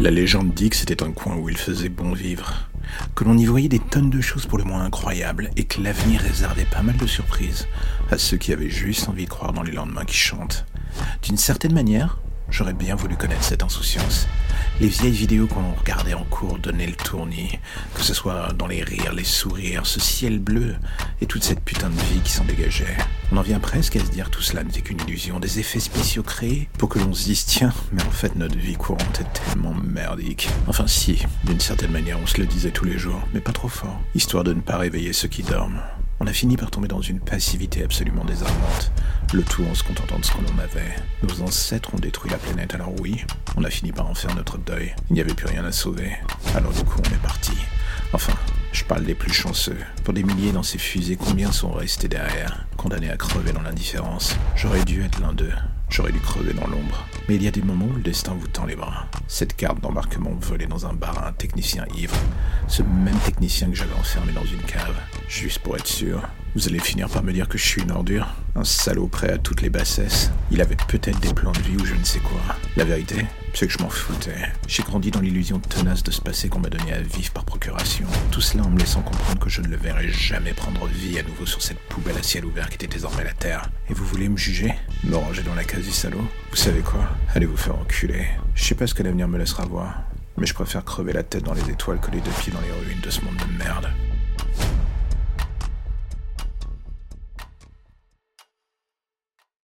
La légende dit que c'était un coin où il faisait bon vivre, que l'on y voyait des tonnes de choses pour le moins incroyables et que l'avenir réservait pas mal de surprises à ceux qui avaient juste envie de croire dans les lendemains qui chantent. D'une certaine manière, j'aurais bien voulu connaître cette insouciance. Les vieilles vidéos qu'on regardait en cours donnaient le tournis, que ce soit dans les rires, les sourires, ce ciel bleu et toute cette putain de vie qui s'en dégageait. On en vient presque à se dire tout cela n'était qu'une illusion, des effets spéciaux créés pour que l'on se dise tiens, mais en fait notre vie courante est tellement merdique. Enfin si, d'une certaine manière on se le disait tous les jours, mais pas trop fort, histoire de ne pas réveiller ceux qui dorment. On a fini par tomber dans une passivité absolument désarmante, le tout en se contentant de ce qu'on en avait. Nos ancêtres ont détruit la planète, alors oui, on a fini par en faire notre deuil. Il n'y avait plus rien à sauver. Alors du coup, on est parti. Enfin, je parle des plus chanceux. Pour des milliers dans ces fusées, combien sont restés derrière, condamnés à crever dans l'indifférence? J'aurais dû être l'un d'eux. J'aurais dû crever dans l'ombre. Mais il y a des moments où le destin vous tend les bras. Cette carte d'embarquement volée dans un bar à un technicien ivre. Ce même technicien que j'avais enfermé dans une cave. Juste pour être sûr. Vous allez finir par me dire que je suis une ordure Un salaud prêt à toutes les bassesses Il avait peut-être des plans de vie ou je ne sais quoi. La vérité, c'est que je m'en foutais. J'ai grandi dans l'illusion tenace de ce passé qu'on m'a donné à vivre par procuration. Tout cela en me laissant comprendre que je ne le verrais jamais prendre vie à nouveau sur cette poubelle à ciel ouvert qui était désormais la Terre. Et vous voulez me juger? Me ranger dans la case du salaud? Vous savez quoi? Allez vous faire enculer. Je sais pas ce que l'avenir me laissera voir, mais je préfère crever la tête dans les étoiles que les deux pieds dans les ruines de ce monde de merde.